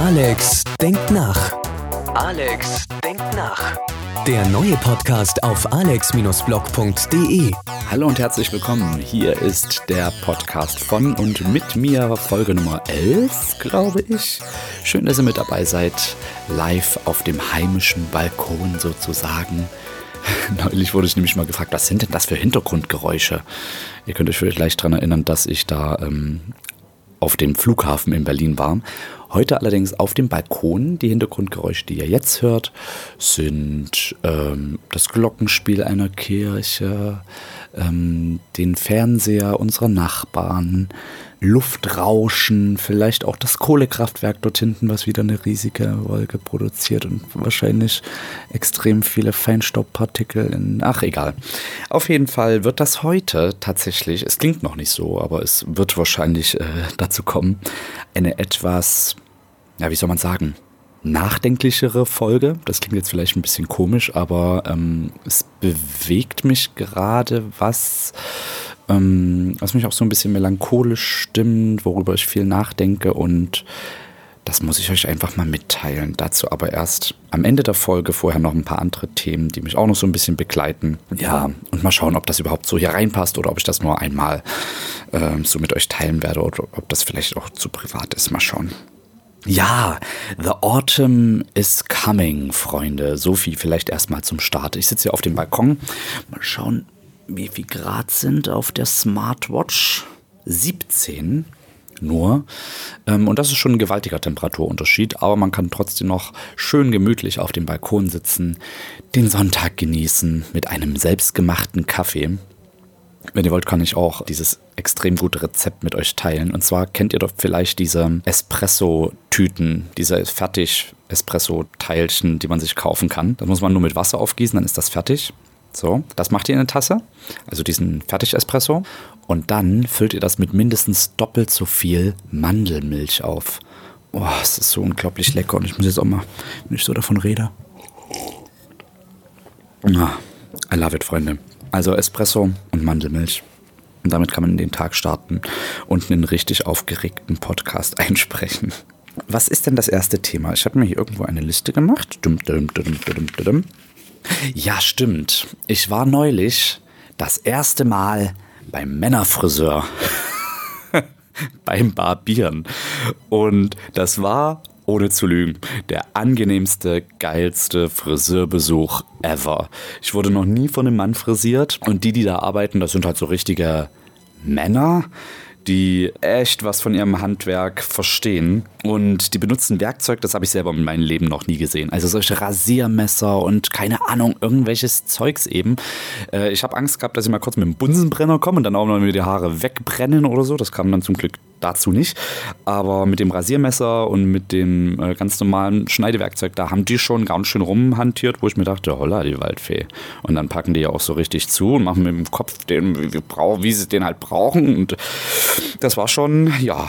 Alex denkt nach. Alex denkt nach. Der neue Podcast auf alex-blog.de. Hallo und herzlich willkommen. Hier ist der Podcast von und mit mir, Folge Nummer 11, glaube ich. Schön, dass ihr mit dabei seid. Live auf dem heimischen Balkon sozusagen. Neulich wurde ich nämlich mal gefragt, was sind denn das für Hintergrundgeräusche? Ihr könnt euch vielleicht daran erinnern, dass ich da ähm, auf dem Flughafen in Berlin war. Heute allerdings auf dem Balkon. Die Hintergrundgeräusche, die ihr jetzt hört, sind ähm, das Glockenspiel einer Kirche, ähm, den Fernseher unserer Nachbarn, Luftrauschen, vielleicht auch das Kohlekraftwerk dort hinten, was wieder eine riesige Wolke produziert und wahrscheinlich extrem viele Feinstaubpartikel in. Ach, egal. Auf jeden Fall wird das heute tatsächlich, es klingt noch nicht so, aber es wird wahrscheinlich äh, dazu kommen, eine etwas, ja, wie soll man sagen, nachdenklichere Folge. Das klingt jetzt vielleicht ein bisschen komisch, aber ähm, es bewegt mich gerade was, ähm, was mich auch so ein bisschen melancholisch stimmt, worüber ich viel nachdenke und das muss ich euch einfach mal mitteilen. Dazu aber erst am Ende der Folge vorher noch ein paar andere Themen, die mich auch noch so ein bisschen begleiten. Ja, und mal schauen, ob das überhaupt so hier reinpasst oder ob ich das nur einmal äh, so mit euch teilen werde oder ob das vielleicht auch zu privat ist. Mal schauen. Ja, The Autumn is coming, Freunde. Sophie, vielleicht erstmal zum Start. Ich sitze hier auf dem Balkon. Mal schauen, wie viel Grad sind auf der Smartwatch. 17 nur. Ähm, und das ist schon ein gewaltiger Temperaturunterschied, aber man kann trotzdem noch schön gemütlich auf dem Balkon sitzen, den Sonntag genießen mit einem selbstgemachten Kaffee. Wenn ihr wollt, kann ich auch dieses extrem gute Rezept mit euch teilen. Und zwar kennt ihr doch vielleicht diese Espresso-Tüten, diese Fertig-Espresso-Teilchen, die man sich kaufen kann. Da muss man nur mit Wasser aufgießen, dann ist das fertig. So, das macht ihr in eine Tasse, also diesen Fertig-Espresso. Und dann füllt ihr das mit mindestens doppelt so viel Mandelmilch auf. Oh, es ist so unglaublich lecker. Und ich muss jetzt auch mal, wenn ich so davon rede. Ah, I love it, Freunde. Also Espresso und Mandelmilch. Und damit kann man in den Tag starten und einen richtig aufgeregten Podcast einsprechen. Was ist denn das erste Thema? Ich habe mir hier irgendwo eine Liste gemacht. Ja, stimmt. Ich war neulich das erste Mal beim Männerfriseur. beim Barbieren. Und das war ohne zu lügen, der angenehmste, geilste Friseurbesuch ever. Ich wurde noch nie von einem Mann frisiert und die, die da arbeiten, das sind halt so richtige Männer die echt was von ihrem Handwerk verstehen und die benutzen Werkzeug, das habe ich selber in meinem Leben noch nie gesehen. Also solche Rasiermesser und keine Ahnung, irgendwelches Zeugs eben. Äh, ich habe Angst gehabt, dass ich mal kurz mit dem Bunsenbrenner komme und dann auch noch mir die Haare wegbrennen oder so. Das kam dann zum Glück dazu nicht. Aber mit dem Rasiermesser und mit dem äh, ganz normalen Schneidewerkzeug, da haben die schon ganz schön rumhantiert, wo ich mir dachte, holla, die Waldfee. Und dann packen die ja auch so richtig zu und machen mit dem Kopf den, wie, wie sie den halt brauchen. Und das war schon, ja,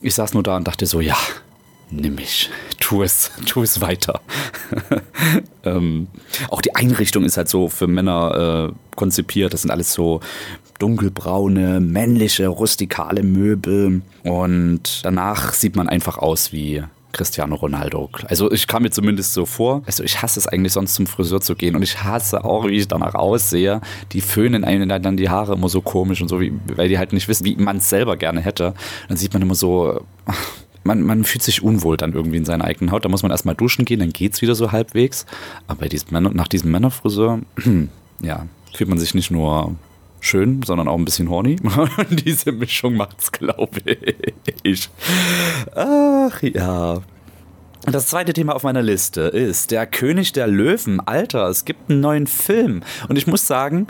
ich saß nur da und dachte so, ja, nimm mich, tu es, tu es weiter. ähm, auch die Einrichtung ist halt so für Männer äh, konzipiert. Das sind alles so dunkelbraune, männliche, rustikale Möbel. Und danach sieht man einfach aus wie Cristiano Ronaldo. Also ich kam mir zumindest so vor. Also ich hasse es eigentlich sonst zum Friseur zu gehen und ich hasse auch, wie ich danach aussehe. Die föhnen einem dann die Haare immer so komisch und so, wie, weil die halt nicht wissen, wie man es selber gerne hätte. Dann sieht man immer so, man, man fühlt sich unwohl dann irgendwie in seiner eigenen Haut. Da muss man erstmal duschen gehen, dann geht es wieder so halbwegs. Aber diesem Männer, nach diesem Männerfriseur, ja, fühlt man sich nicht nur schön, sondern auch ein bisschen horny. Diese Mischung macht's, glaube ich. Ach ja. Das zweite Thema auf meiner Liste ist der König der Löwen. Alter, es gibt einen neuen Film. Und ich muss sagen,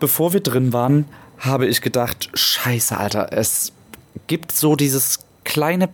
bevor wir drin waren, habe ich gedacht, scheiße, Alter, es gibt so dieses kleine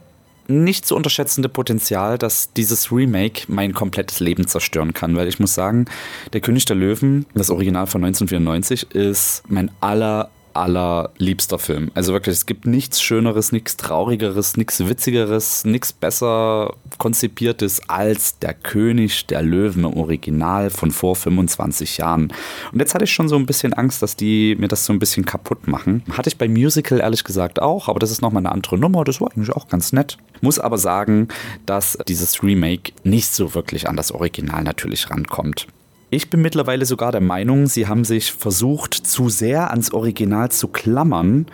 nicht zu unterschätzende Potenzial, dass dieses Remake mein komplettes Leben zerstören kann, weil ich muss sagen, Der König der Löwen, das Original von 1994, ist mein aller allerliebster Film. Also wirklich, es gibt nichts Schöneres, nichts Traurigeres, nichts Witzigeres, nichts besser konzipiertes als Der König der Löwen im Original von vor 25 Jahren. Und jetzt hatte ich schon so ein bisschen Angst, dass die mir das so ein bisschen kaputt machen. Hatte ich beim Musical ehrlich gesagt auch, aber das ist nochmal eine andere Nummer. Das war eigentlich auch ganz nett. Muss aber sagen, dass dieses Remake nicht so wirklich an das Original natürlich rankommt. Ich bin mittlerweile sogar der Meinung, sie haben sich versucht, zu sehr ans Original zu klammern.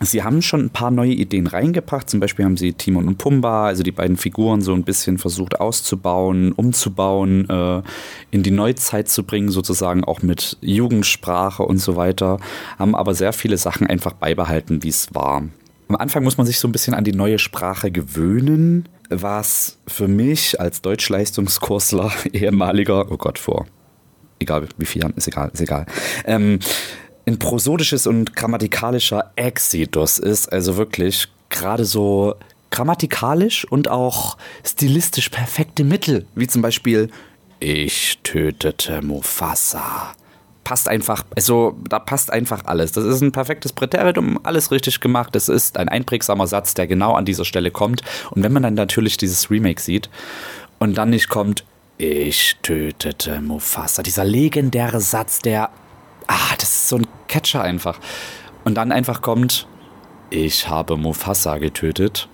Sie haben schon ein paar neue Ideen reingebracht. Zum Beispiel haben sie Timon und Pumba, also die beiden Figuren, so ein bisschen versucht auszubauen, umzubauen, äh, in die Neuzeit zu bringen, sozusagen auch mit Jugendsprache und so weiter. Haben aber sehr viele Sachen einfach beibehalten, wie es war. Am Anfang muss man sich so ein bisschen an die neue Sprache gewöhnen, was für mich als Deutschleistungskursler ehemaliger, oh Gott, vor egal wie viel ist egal, ist egal. Ähm, ein prosodisches und grammatikalischer Exodus ist, also wirklich gerade so grammatikalisch und auch stilistisch perfekte Mittel, wie zum Beispiel Ich tötete Mufasa. Passt einfach, also da passt einfach alles. Das ist ein perfektes Präteritum, alles richtig gemacht. Es ist ein einprägsamer Satz, der genau an dieser Stelle kommt. Und wenn man dann natürlich dieses Remake sieht und dann nicht kommt, ich tötete Mufasa. Dieser legendäre Satz, der. Ah, das ist so ein Catcher einfach. Und dann einfach kommt, ich habe Mufasa getötet.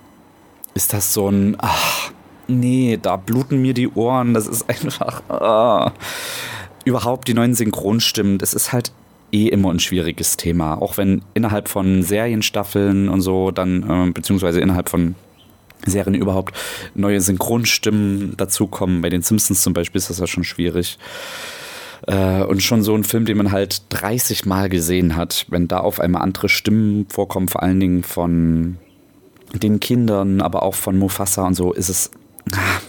Ist das so ein. Ach, nee, da bluten mir die Ohren. Das ist einfach. Ah. Überhaupt die neuen Synchronstimmen, das ist halt eh immer ein schwieriges Thema. Auch wenn innerhalb von Serienstaffeln und so dann, äh, beziehungsweise innerhalb von Serien überhaupt neue Synchronstimmen dazukommen. Bei den Simpsons zum Beispiel ist das ja schon schwierig. Äh, und schon so ein Film, den man halt 30 Mal gesehen hat, wenn da auf einmal andere Stimmen vorkommen, vor allen Dingen von den Kindern, aber auch von Mufasa und so, ist es ah,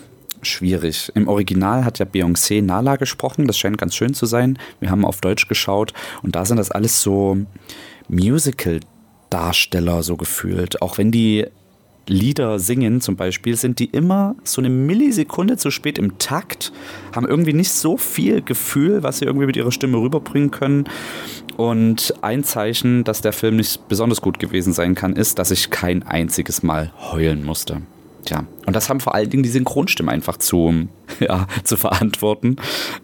schwierig. Im Original hat ja Beyoncé Nala gesprochen, das scheint ganz schön zu sein. Wir haben auf Deutsch geschaut und da sind das alles so Musical-Darsteller so gefühlt. Auch wenn die Lieder singen zum Beispiel, sind die immer so eine Millisekunde zu spät im Takt, haben irgendwie nicht so viel Gefühl, was sie irgendwie mit ihrer Stimme rüberbringen können. Und ein Zeichen, dass der Film nicht besonders gut gewesen sein kann, ist, dass ich kein einziges Mal heulen musste. Tja, und das haben vor allen Dingen die Synchronstimmen einfach zu, ja, zu verantworten,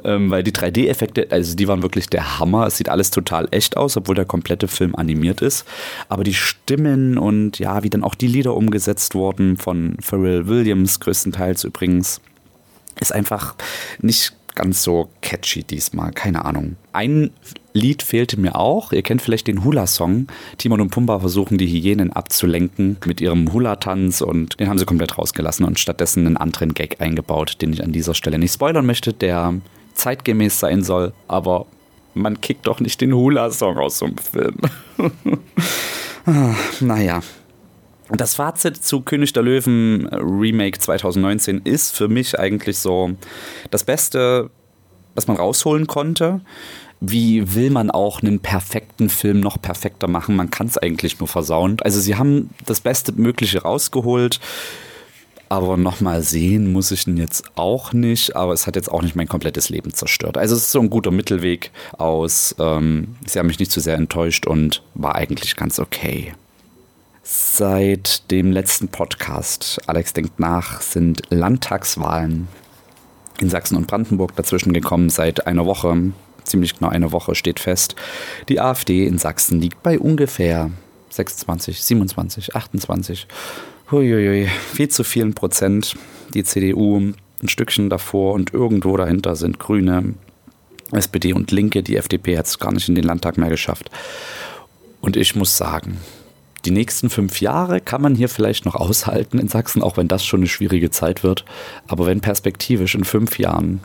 ähm, weil die 3D-Effekte, also die waren wirklich der Hammer. Es sieht alles total echt aus, obwohl der komplette Film animiert ist. Aber die Stimmen und ja, wie dann auch die Lieder umgesetzt wurden von Pharrell Williams, größtenteils übrigens, ist einfach nicht ganz so catchy diesmal, keine Ahnung. Ein Lied fehlte mir auch. Ihr kennt vielleicht den Hula-Song. Timon und Pumba versuchen die Hyänen abzulenken mit ihrem Hula-Tanz und den haben sie komplett rausgelassen und stattdessen einen anderen Gag eingebaut, den ich an dieser Stelle nicht spoilern möchte, der zeitgemäß sein soll, aber man kickt doch nicht den Hula-Song aus so einem Film. ah, naja, das Fazit zu König der Löwen Remake 2019 ist für mich eigentlich so das Beste, was man rausholen konnte. Wie will man auch einen perfekten Film noch perfekter machen? Man kann es eigentlich nur versauen. Also sie haben das Beste Mögliche rausgeholt. Aber nochmal sehen muss ich ihn jetzt auch nicht. Aber es hat jetzt auch nicht mein komplettes Leben zerstört. Also es ist so ein guter Mittelweg aus. Ähm, sie haben mich nicht zu sehr enttäuscht und war eigentlich ganz okay. Seit dem letzten Podcast, Alex denkt nach, sind Landtagswahlen in Sachsen und Brandenburg dazwischen gekommen. Seit einer Woche, ziemlich genau eine Woche, steht fest, die AfD in Sachsen liegt bei ungefähr 26, 27, 28. Huiuiui, viel zu vielen Prozent. Die CDU ein Stückchen davor und irgendwo dahinter sind Grüne, SPD und Linke. Die FDP hat es gar nicht in den Landtag mehr geschafft. Und ich muss sagen, die nächsten fünf Jahre kann man hier vielleicht noch aushalten in Sachsen, auch wenn das schon eine schwierige Zeit wird. Aber wenn perspektivisch in fünf Jahren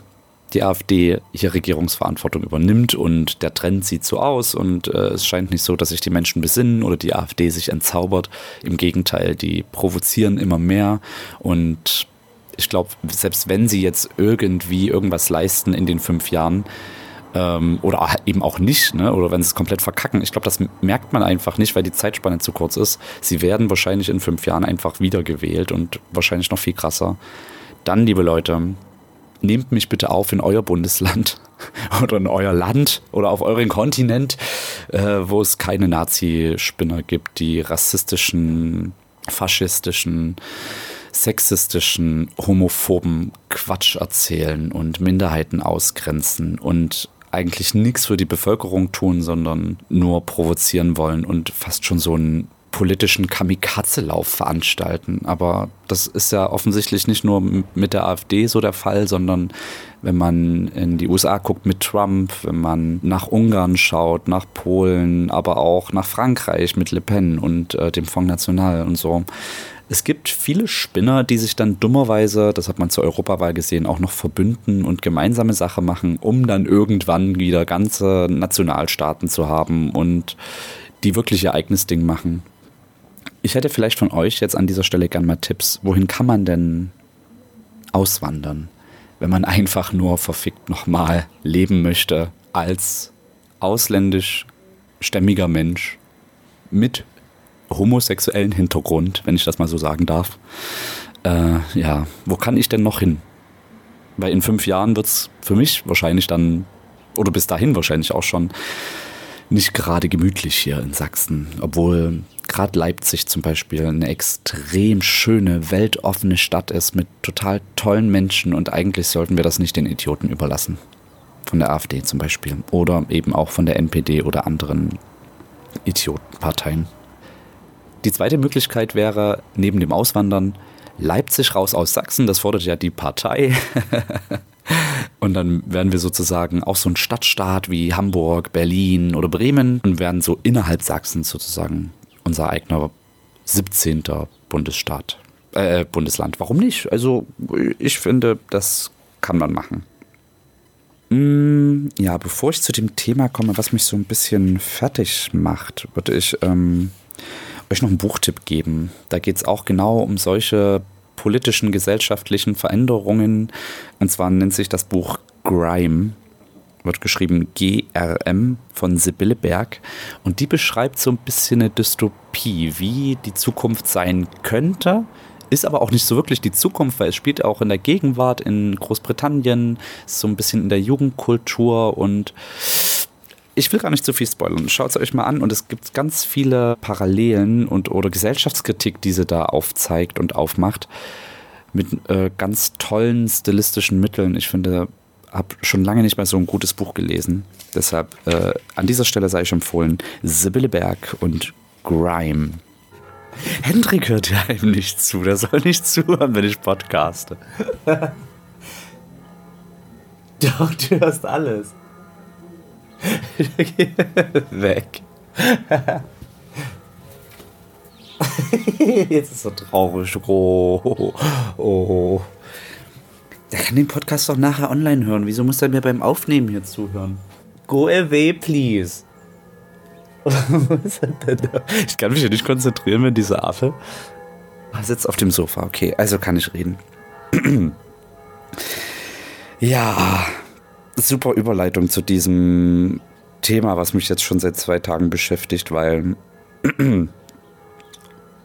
die AfD hier Regierungsverantwortung übernimmt und der Trend sieht so aus und äh, es scheint nicht so, dass sich die Menschen besinnen oder die AfD sich entzaubert. Im Gegenteil, die provozieren immer mehr und ich glaube, selbst wenn sie jetzt irgendwie irgendwas leisten in den fünf Jahren, ähm, oder eben auch nicht, ne? oder wenn sie es komplett verkacken. Ich glaube, das merkt man einfach nicht, weil die Zeitspanne zu kurz ist. Sie werden wahrscheinlich in fünf Jahren einfach wiedergewählt und wahrscheinlich noch viel krasser. Dann, liebe Leute, nehmt mich bitte auf in euer Bundesland oder in euer Land oder auf euren Kontinent, äh, wo es keine Nazi-Spinner gibt, die rassistischen, faschistischen, sexistischen, homophoben Quatsch erzählen und Minderheiten ausgrenzen und eigentlich nichts für die Bevölkerung tun, sondern nur provozieren wollen und fast schon so einen politischen Kamikaze-Lauf veranstalten. Aber das ist ja offensichtlich nicht nur mit der AfD so der Fall, sondern wenn man in die USA guckt mit Trump, wenn man nach Ungarn schaut, nach Polen, aber auch nach Frankreich mit Le Pen und äh, dem Front National und so. Es gibt viele Spinner, die sich dann dummerweise, das hat man zur Europawahl gesehen, auch noch verbünden und gemeinsame Sache machen, um dann irgendwann wieder ganze Nationalstaaten zu haben und die wirklich ihr eigenes Ding machen. Ich hätte vielleicht von euch jetzt an dieser Stelle gern mal Tipps. Wohin kann man denn auswandern, wenn man einfach nur verfickt nochmal leben möchte als ausländisch stämmiger Mensch mit homosexuellen Hintergrund, wenn ich das mal so sagen darf. Äh, ja, wo kann ich denn noch hin? Weil in fünf Jahren wird es für mich wahrscheinlich dann, oder bis dahin wahrscheinlich auch schon, nicht gerade gemütlich hier in Sachsen. Obwohl gerade Leipzig zum Beispiel eine extrem schöne, weltoffene Stadt ist mit total tollen Menschen und eigentlich sollten wir das nicht den Idioten überlassen. Von der AfD zum Beispiel. Oder eben auch von der NPD oder anderen Idiotenparteien. Die zweite Möglichkeit wäre, neben dem Auswandern, Leipzig raus aus Sachsen, das fordert ja die Partei. und dann werden wir sozusagen auch so ein Stadtstaat wie Hamburg, Berlin oder Bremen und werden so innerhalb Sachsens sozusagen unser eigener 17. Bundesstaat, äh, Bundesland. Warum nicht? Also ich finde, das kann man machen. Mm, ja, bevor ich zu dem Thema komme, was mich so ein bisschen fertig macht, würde ich ähm, euch noch einen Buchtipp geben. Da geht es auch genau um solche politischen, gesellschaftlichen Veränderungen. Und zwar nennt sich das Buch Grime. Wird geschrieben GRM von Sibylle Berg. Und die beschreibt so ein bisschen eine Dystopie, wie die Zukunft sein könnte. Ist aber auch nicht so wirklich die Zukunft, weil es spielt auch in der Gegenwart in Großbritannien, so ein bisschen in der Jugendkultur und ich will gar nicht zu viel spoilern. Schaut es euch mal an und es gibt ganz viele Parallelen und oder Gesellschaftskritik, die sie da aufzeigt und aufmacht mit äh, ganz tollen stilistischen Mitteln. Ich finde, habe schon lange nicht mehr so ein gutes Buch gelesen. Deshalb äh, an dieser Stelle sei ich empfohlen Sibylle Berg und Grime. Hendrik hört ja ihm nicht zu. Der soll nicht zuhören, wenn ich podcaste. Doch, du hörst alles. Weg. Jetzt ist er traurig. Oh, oh. Der kann den Podcast doch nachher online hören. Wieso muss er mir beim Aufnehmen hier zuhören? Go away, please. ich kann mich ja nicht konzentrieren, wenn dieser Affe sitzt auf dem Sofa. Okay, also kann ich reden. ja, super Überleitung zu diesem Thema, was mich jetzt schon seit zwei Tagen beschäftigt, weil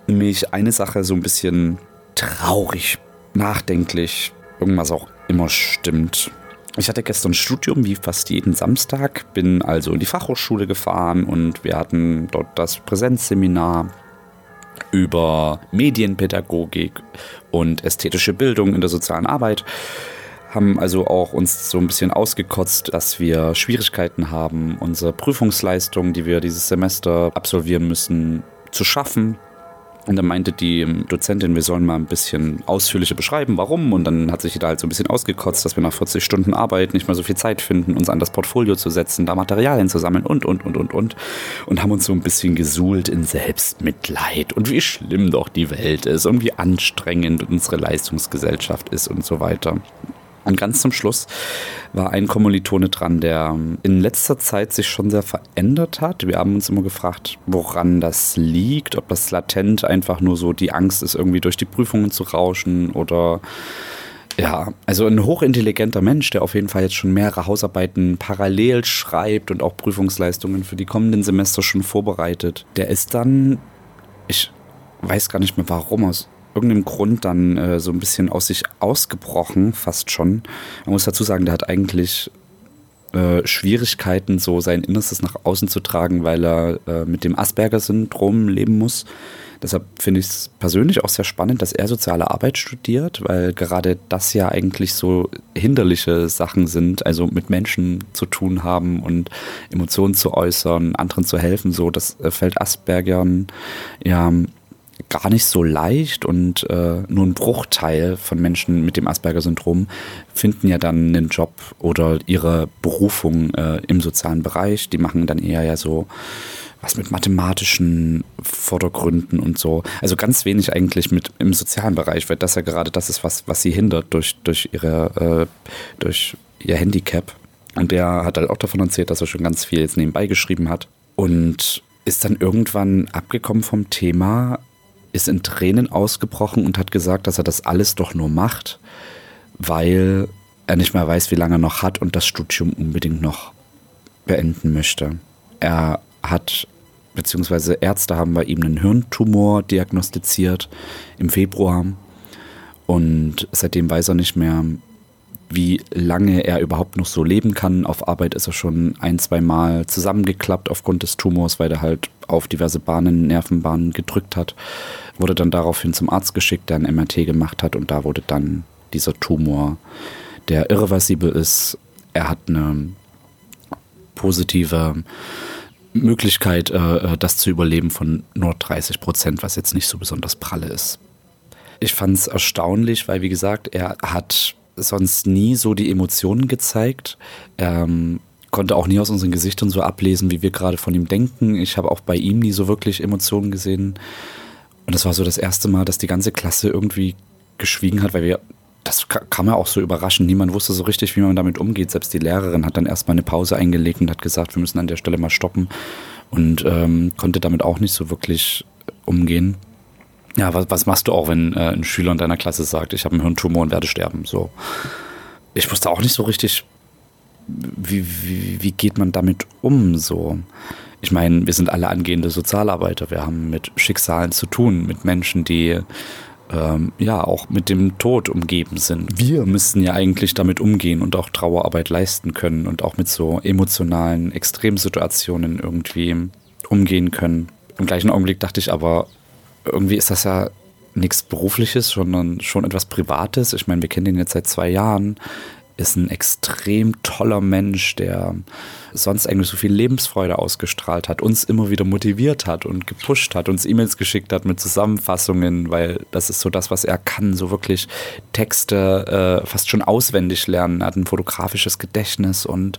mich eine Sache so ein bisschen traurig, nachdenklich, irgendwas auch immer stimmt. Ich hatte gestern Studium wie fast jeden Samstag, bin also in die Fachhochschule gefahren und wir hatten dort das Präsenzseminar über Medienpädagogik und ästhetische Bildung in der sozialen Arbeit haben also auch uns so ein bisschen ausgekotzt, dass wir Schwierigkeiten haben, unsere Prüfungsleistung, die wir dieses Semester absolvieren müssen, zu schaffen. Und dann meinte die Dozentin, wir sollen mal ein bisschen ausführlicher beschreiben, warum. Und dann hat sich da halt so ein bisschen ausgekotzt, dass wir nach 40 Stunden Arbeit nicht mehr so viel Zeit finden, uns an das Portfolio zu setzen, da Materialien zu sammeln und, und, und, und, und. Und haben uns so ein bisschen gesuhlt in Selbstmitleid und wie schlimm doch die Welt ist und wie anstrengend unsere Leistungsgesellschaft ist und so weiter. Und ganz zum Schluss war ein Kommilitone dran, der in letzter Zeit sich schon sehr verändert hat. Wir haben uns immer gefragt, woran das liegt, ob das latent einfach nur so die Angst ist, irgendwie durch die Prüfungen zu rauschen oder ja, also ein hochintelligenter Mensch, der auf jeden Fall jetzt schon mehrere Hausarbeiten parallel schreibt und auch Prüfungsleistungen für die kommenden Semester schon vorbereitet. Der ist dann, ich weiß gar nicht mehr warum, aus irgendeinem Grund dann äh, so ein bisschen aus sich ausgebrochen, fast schon. Man muss dazu sagen, der hat eigentlich äh, Schwierigkeiten, so sein Innerstes nach außen zu tragen, weil er äh, mit dem Asperger-Syndrom leben muss. Deshalb finde ich es persönlich auch sehr spannend, dass er soziale Arbeit studiert, weil gerade das ja eigentlich so hinderliche Sachen sind, also mit Menschen zu tun haben und Emotionen zu äußern, anderen zu helfen. So, das äh, fällt Aspergern ja gar nicht so leicht und äh, nur ein Bruchteil von Menschen mit dem Asperger-Syndrom finden ja dann einen Job oder ihre Berufung äh, im sozialen Bereich. Die machen dann eher ja so was mit mathematischen Vordergründen und so. Also ganz wenig eigentlich mit im sozialen Bereich, weil das ja gerade das ist, was, was sie hindert durch, durch ihre, äh, durch ihr Handicap. Und der hat halt auch davon erzählt, dass er schon ganz viel jetzt nebenbei geschrieben hat. Und ist dann irgendwann abgekommen vom Thema, ist in Tränen ausgebrochen und hat gesagt, dass er das alles doch nur macht, weil er nicht mehr weiß, wie lange er noch hat und das Studium unbedingt noch beenden möchte. Er hat, beziehungsweise Ärzte haben bei ihm einen Hirntumor diagnostiziert im Februar und seitdem weiß er nicht mehr, wie lange er überhaupt noch so leben kann. Auf Arbeit ist er schon ein, zwei Mal zusammengeklappt aufgrund des Tumors, weil er halt auf diverse Bahnen, Nervenbahnen gedrückt hat. Wurde dann daraufhin zum Arzt geschickt, der ein MRT gemacht hat und da wurde dann dieser Tumor, der irreversibel ist, er hat eine positive Möglichkeit, äh, äh, das zu überleben von nur 30 Prozent, was jetzt nicht so besonders pralle ist. Ich fand es erstaunlich, weil wie gesagt, er hat sonst nie so die Emotionen gezeigt. Ähm, konnte auch nie aus unseren Gesichtern so ablesen, wie wir gerade von ihm denken. Ich habe auch bei ihm nie so wirklich Emotionen gesehen. Und das war so das erste Mal, dass die ganze Klasse irgendwie geschwiegen hat, weil wir, das kam ja auch so überraschend. Niemand wusste so richtig, wie man damit umgeht. Selbst die Lehrerin hat dann erstmal eine Pause eingelegt und hat gesagt, wir müssen an der Stelle mal stoppen. Und ähm, konnte damit auch nicht so wirklich umgehen. Ja, was, was machst du auch, wenn äh, ein Schüler in deiner Klasse sagt, ich habe einen Hirntumor und werde sterben? So. Ich wusste auch nicht so richtig, wie, wie, wie geht man damit um? So. Ich meine, wir sind alle angehende Sozialarbeiter. Wir haben mit Schicksalen zu tun, mit Menschen, die ähm, ja auch mit dem Tod umgeben sind. Wir müssen ja eigentlich damit umgehen und auch Trauerarbeit leisten können und auch mit so emotionalen Extremsituationen irgendwie umgehen können. Im gleichen Augenblick dachte ich aber, irgendwie ist das ja nichts Berufliches, sondern schon etwas Privates. Ich meine, wir kennen den jetzt seit zwei Jahren. Ist ein extrem toller Mensch, der sonst eigentlich so viel Lebensfreude ausgestrahlt hat, uns immer wieder motiviert hat und gepusht hat, uns E-Mails geschickt hat mit Zusammenfassungen, weil das ist so das, was er kann, so wirklich Texte äh, fast schon auswendig lernen. Er hat ein fotografisches Gedächtnis und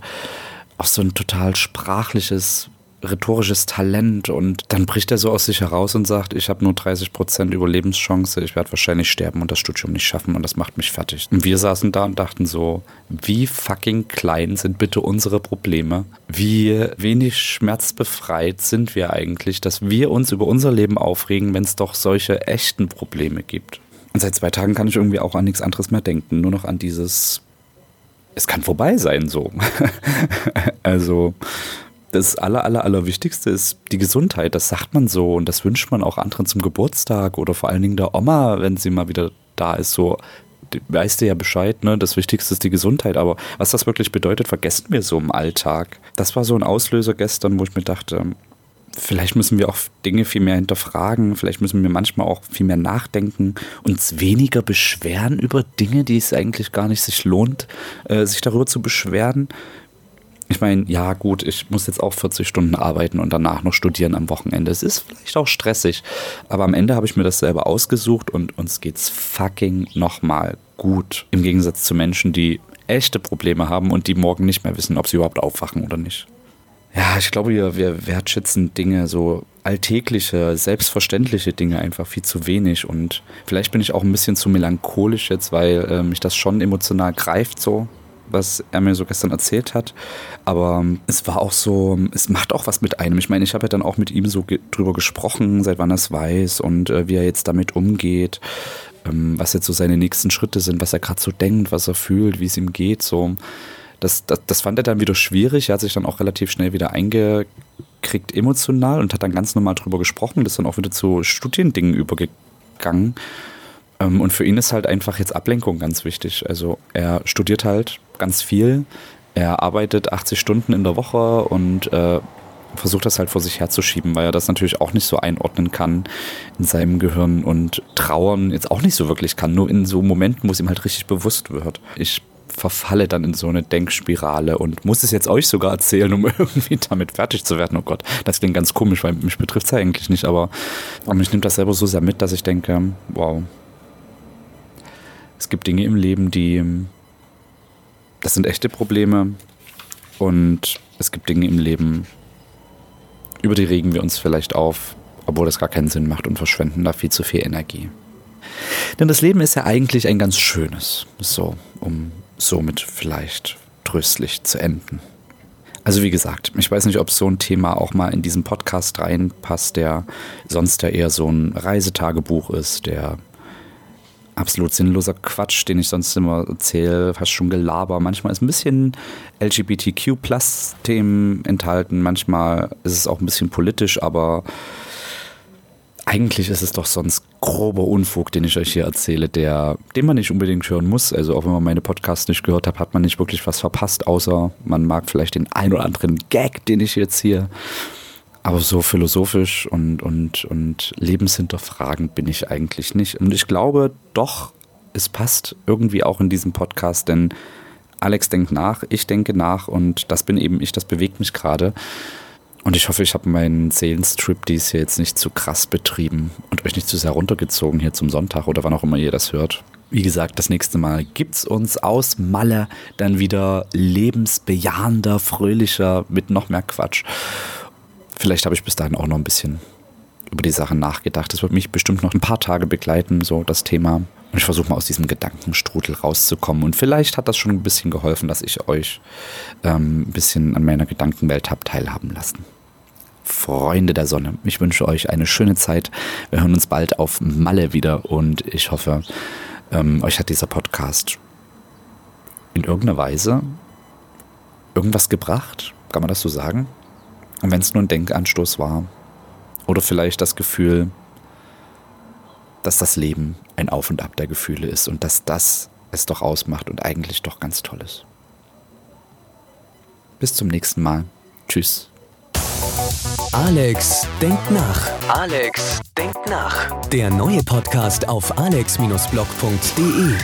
auch so ein total sprachliches rhetorisches Talent und dann bricht er so aus sich heraus und sagt, ich habe nur 30 Prozent Überlebenschance, ich werde wahrscheinlich sterben und das Studium nicht schaffen und das macht mich fertig. Und wir saßen da und dachten so, wie fucking klein sind bitte unsere Probleme? Wie wenig schmerzbefreit sind wir eigentlich, dass wir uns über unser Leben aufregen, wenn es doch solche echten Probleme gibt? Und seit zwei Tagen kann ich irgendwie auch an nichts anderes mehr denken, nur noch an dieses es kann vorbei sein so. also das aller, aller, allerwichtigste ist die Gesundheit. Das sagt man so und das wünscht man auch anderen zum Geburtstag oder vor allen Dingen der Oma, wenn sie mal wieder da ist. So, weißt du ja Bescheid, ne? Das Wichtigste ist die Gesundheit. Aber was das wirklich bedeutet, vergessen wir so im Alltag. Das war so ein Auslöser gestern, wo ich mir dachte, vielleicht müssen wir auch Dinge viel mehr hinterfragen, vielleicht müssen wir manchmal auch viel mehr nachdenken, uns weniger beschweren über Dinge, die es eigentlich gar nicht sich lohnt, äh, sich darüber zu beschweren ich meine, ja gut, ich muss jetzt auch 40 Stunden arbeiten und danach noch studieren am Wochenende. Es ist vielleicht auch stressig, aber am Ende habe ich mir das selber ausgesucht und uns geht's fucking nochmal gut. Im Gegensatz zu Menschen, die echte Probleme haben und die morgen nicht mehr wissen, ob sie überhaupt aufwachen oder nicht. Ja, ich glaube, wir, wir wertschätzen Dinge, so alltägliche, selbstverständliche Dinge einfach viel zu wenig. Und vielleicht bin ich auch ein bisschen zu melancholisch jetzt, weil äh, mich das schon emotional greift so was er mir so gestern erzählt hat. Aber ähm, es war auch so, es macht auch was mit einem. Ich meine, ich habe ja dann auch mit ihm so ge drüber gesprochen, seit wann er es weiß und äh, wie er jetzt damit umgeht, ähm, was jetzt so seine nächsten Schritte sind, was er gerade so denkt, was er fühlt, wie es ihm geht. So. Das, das, das fand er dann wieder schwierig. Er hat sich dann auch relativ schnell wieder eingekriegt emotional und hat dann ganz normal drüber gesprochen. Das ist dann auch wieder zu Studiendingen übergegangen. Ähm, und für ihn ist halt einfach jetzt Ablenkung ganz wichtig. Also er studiert halt ganz viel Er arbeitet 80 Stunden in der Woche und äh, versucht das halt vor sich herzuschieben, weil er das natürlich auch nicht so einordnen kann in seinem Gehirn und trauern jetzt auch nicht so wirklich kann, nur in so Momenten, wo es ihm halt richtig bewusst wird. Ich verfalle dann in so eine Denkspirale und muss es jetzt euch sogar erzählen, um irgendwie damit fertig zu werden. Oh Gott, das klingt ganz komisch, weil mich betrifft es ja eigentlich nicht, aber, aber mich nimmt das selber so sehr mit, dass ich denke, wow, es gibt Dinge im Leben, die, das sind echte Probleme und es gibt Dinge im Leben, über die regen wir uns vielleicht auf, obwohl das gar keinen Sinn macht und verschwenden da viel zu viel Energie. Denn das Leben ist ja eigentlich ein ganz schönes, so, um somit vielleicht tröstlich zu enden. Also wie gesagt, ich weiß nicht, ob so ein Thema auch mal in diesen Podcast reinpasst, der sonst ja eher so ein Reisetagebuch ist, der absolut sinnloser Quatsch, den ich sonst immer erzähle, fast schon Gelaber. Manchmal ist ein bisschen LGBTQ-Plus-Themen enthalten, manchmal ist es auch ein bisschen politisch, aber eigentlich ist es doch sonst grober Unfug, den ich euch hier erzähle, der, den man nicht unbedingt hören muss. Also auch wenn man meine Podcasts nicht gehört hat, hat man nicht wirklich was verpasst, außer man mag vielleicht den ein oder anderen Gag, den ich jetzt hier. Aber so philosophisch und, und, und lebenshinterfragend bin ich eigentlich nicht. Und ich glaube doch, es passt irgendwie auch in diesem Podcast, denn Alex denkt nach, ich denke nach und das bin eben ich, das bewegt mich gerade. Und ich hoffe, ich habe meinen Seelenstrip dies hier jetzt nicht zu krass betrieben und euch nicht zu sehr runtergezogen hier zum Sonntag oder wann auch immer ihr das hört. Wie gesagt, das nächste Mal gibt's uns aus Malle dann wieder lebensbejahender, fröhlicher mit noch mehr Quatsch. Vielleicht habe ich bis dahin auch noch ein bisschen über die Sachen nachgedacht. Das wird mich bestimmt noch ein paar Tage begleiten, so das Thema. Und ich versuche mal aus diesem Gedankenstrudel rauszukommen. Und vielleicht hat das schon ein bisschen geholfen, dass ich euch ähm, ein bisschen an meiner Gedankenwelt habe teilhaben lassen. Freunde der Sonne. Ich wünsche euch eine schöne Zeit. Wir hören uns bald auf Malle wieder und ich hoffe, ähm, euch hat dieser Podcast in irgendeiner Weise irgendwas gebracht. Kann man das so sagen? Und wenn es nur ein Denkanstoß war oder vielleicht das Gefühl, dass das Leben ein Auf und Ab der Gefühle ist und dass das es doch ausmacht und eigentlich doch ganz toll ist. Bis zum nächsten Mal. Tschüss. Alex denkt nach. Alex denkt nach. Der neue Podcast auf alex-blog.de.